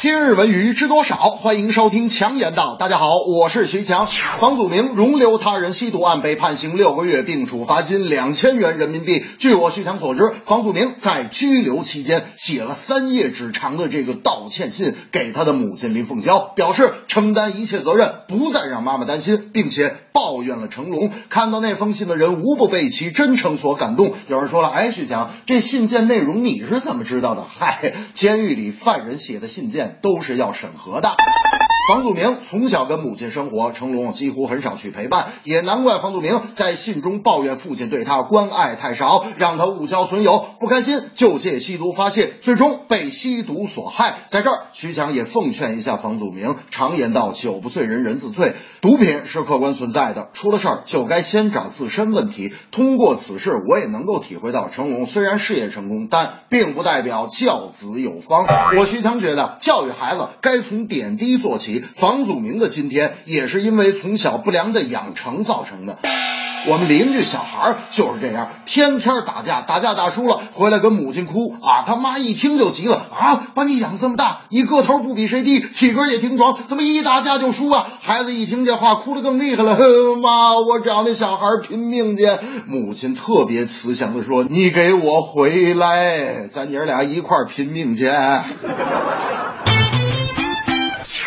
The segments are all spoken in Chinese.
今日文娱知多少？欢迎收听强言道。大家好，我是徐强。房祖名容留他人吸毒案被判刑六个月，并处罚金两千元人民币。据我徐强所知，房祖名在拘留期间写了三页纸长的这个道歉信给他的母亲林凤娇，表示承担一切责任，不再让妈妈担心，并且抱怨了成龙。看到那封信的人无不被其真诚所感动。有人说了，哎，徐强，这信件内容你是怎么知道的？嗨，监狱里犯人写的信件。都是要审核的。房祖名从小跟母亲生活，成龙几乎很少去陪伴，也难怪房祖名在信中抱怨父亲对他关爱太少，让他误交损友，不开心就借吸毒发泄，最终被吸毒所害。在这儿，徐强也奉劝一下房祖名，常言道酒不醉人人自醉，毒品是客观存在的，出了事儿就该先找自身问题。通过此事，我也能够体会到，成龙虽然事业成功，但并不代表教子有方。我徐强觉得，教育孩子该从点滴做起。房祖名的今天也是因为从小不良的养成造成的。我们邻居小孩就是这样，天天打架，打架打输了回来跟母亲哭啊，他妈一听就急了啊，把你养这么大，你个头不比谁低，体格也挺壮，怎么一打架就输啊？孩子一听这话，哭得更厉害了，妈，我找那小孩拼命去。母亲特别慈祥的说：“你给我回来，咱爷俩一块拼命去。”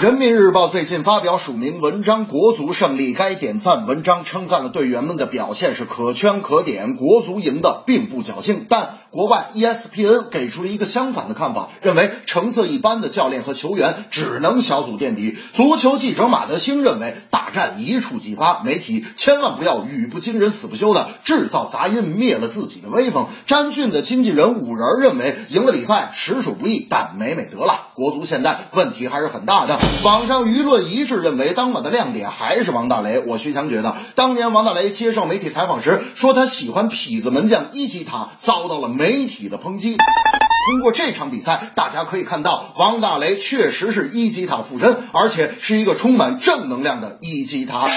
人民日报最近发表署名文章《国足胜利》，该点赞文章称赞了队员们的表现是可圈可点，国足赢的并不侥幸。但国外 ESPN 给出了一个相反的看法，认为成色一般的教练和球员只能小组垫底。足球记者马德兴认为，大战一触即发，媒体千万不要语不惊人死不休的制造杂音，灭了自己的威风。詹俊的经纪人五人认为，赢了比赛实属不易，但美美得了。国足现在问题还是很大的。网上舆论一致认为，当晚的亮点还是王大雷。我徐强觉得，当年王大雷接受媒体采访时说他喜欢痞子门将伊基塔，遭到了媒体的抨击。通过这场比赛，大家可以看到，王大雷确实是一级塔附身，而且是一个充满正能量的一级塔。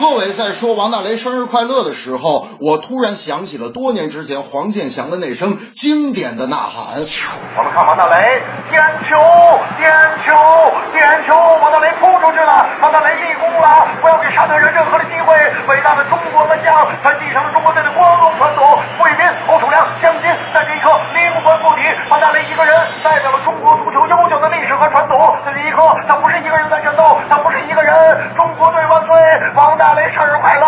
贺伟在说王大雷生日快乐的时候，我突然想起了多年之前黄健翔的那声经典的呐喊。我们看王大雷点球，点球，点球！王大雷扑出去了，王大雷立功了！不要给沙特人任何的机会！伟大的中国门将他继承了中国队的光荣传统。傅玉斌、欧楚良、江津在这一刻灵魂附体，王大雷一个人代表了中国足球悠久的历史和传统。在这一刻，他不是一个人在战斗，他不是一个人。中国队万岁！王大雷生日快乐！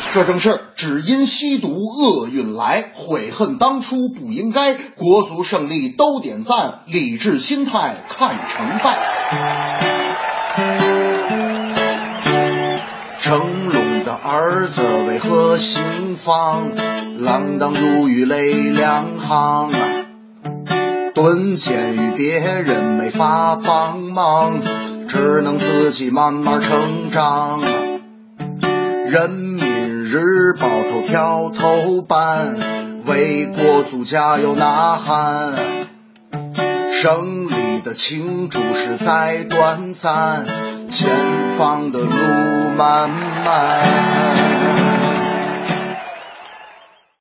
这正是只因吸毒厄运来，悔恨当初不应该。国足胜利都点赞，理智心态看成败。成龙的儿子为何心慌？锒铛入狱泪两行啊。蹲监狱别人没法帮忙，只能自己慢慢成长。人民日报头条头版，为国足加油呐喊。胜利的庆祝实在短暂，前方的路漫漫。